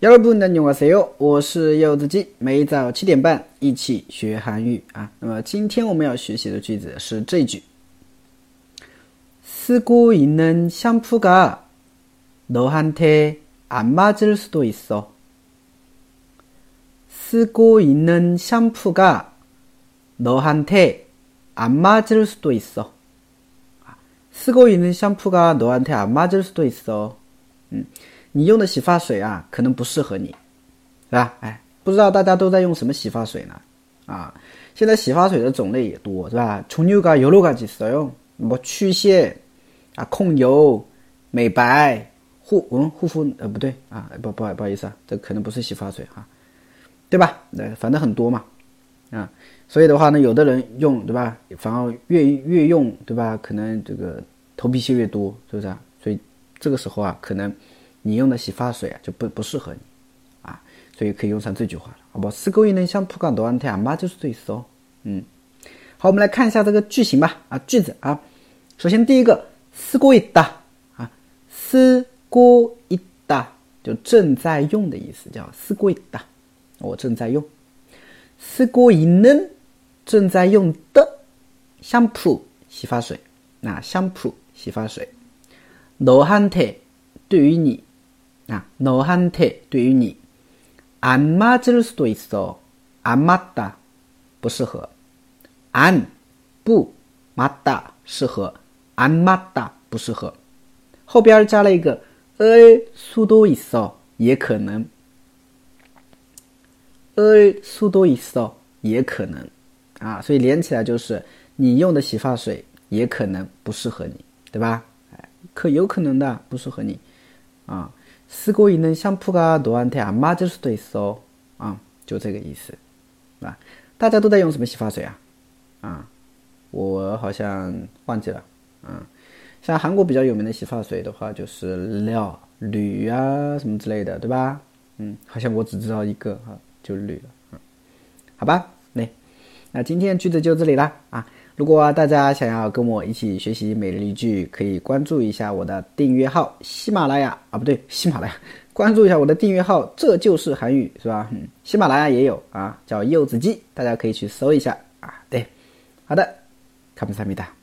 여러분 안녕하세요. 我是柚子鸡，每早七点半一起学韩语啊。那么今天我们要学习的句子是这句：쓰고있는샴푸가너한테안맞을수도있어쓰고있는샴푸가너한테안맞을수도있어쓰고있는샴푸가너한테안맞을수도있어嗯。 你用的洗发水啊，可能不适合你，是吧？哎，不知道大家都在用什么洗发水呢？啊，现在洗发水的种类也多，是吧？从六个油六个几色哟，什么去屑啊、控油、美白、护嗯护肤呃不对啊，不不不好意思啊，这可能不是洗发水哈，对吧？那，反正很多嘛，啊，所以的话呢，有的人用对吧，反而越越用对吧，可能这个头皮屑越多，是不是啊？所以这个时候啊，可能。你用的洗发水啊就不不适合你啊所以可以用上这句话了好不好？思故意能香扑感读完 tamar 就是最骚嗯。好我们来看一下这个句型吧啊句子啊。首先第一个思故意哒啊思故意哒就正在用的意思叫思故意哒我正在用。思故意能正在用的香扑洗发水那香扑洗发水罗汉特对于你啊，너한테对于你，안맞을수도있어안맞다不适合，안不맞다适合，안맞다不适合，后边加了一个을수도있어也可能，을수도있어也可能，啊，所以连起来就是你用的洗发水也可能不适合你，对吧？哎，可有可能的不适合你，啊。 쓰고있는샴푸가너한테안맞을수도있어啊，就这个意思，啊，大家都在用什么洗发水啊？啊，我好像忘记了，嗯，像韩国比较有名的洗发水的话，就是料铝啊什么之类的，对吧？嗯，好像我只知道一个哈，就铝了，嗯，好吧，那那今天句子就这里啦，啊。 如果大家想要跟我一起学习每日一句，可以关注一下我的订阅号喜马拉雅啊，不对，喜马拉雅，关注一下我的订阅号，这就是韩语是吧？嗯，喜马拉雅也有啊，叫柚子鸡，大家可以去搜一下啊。对，好的，卡布萨米达。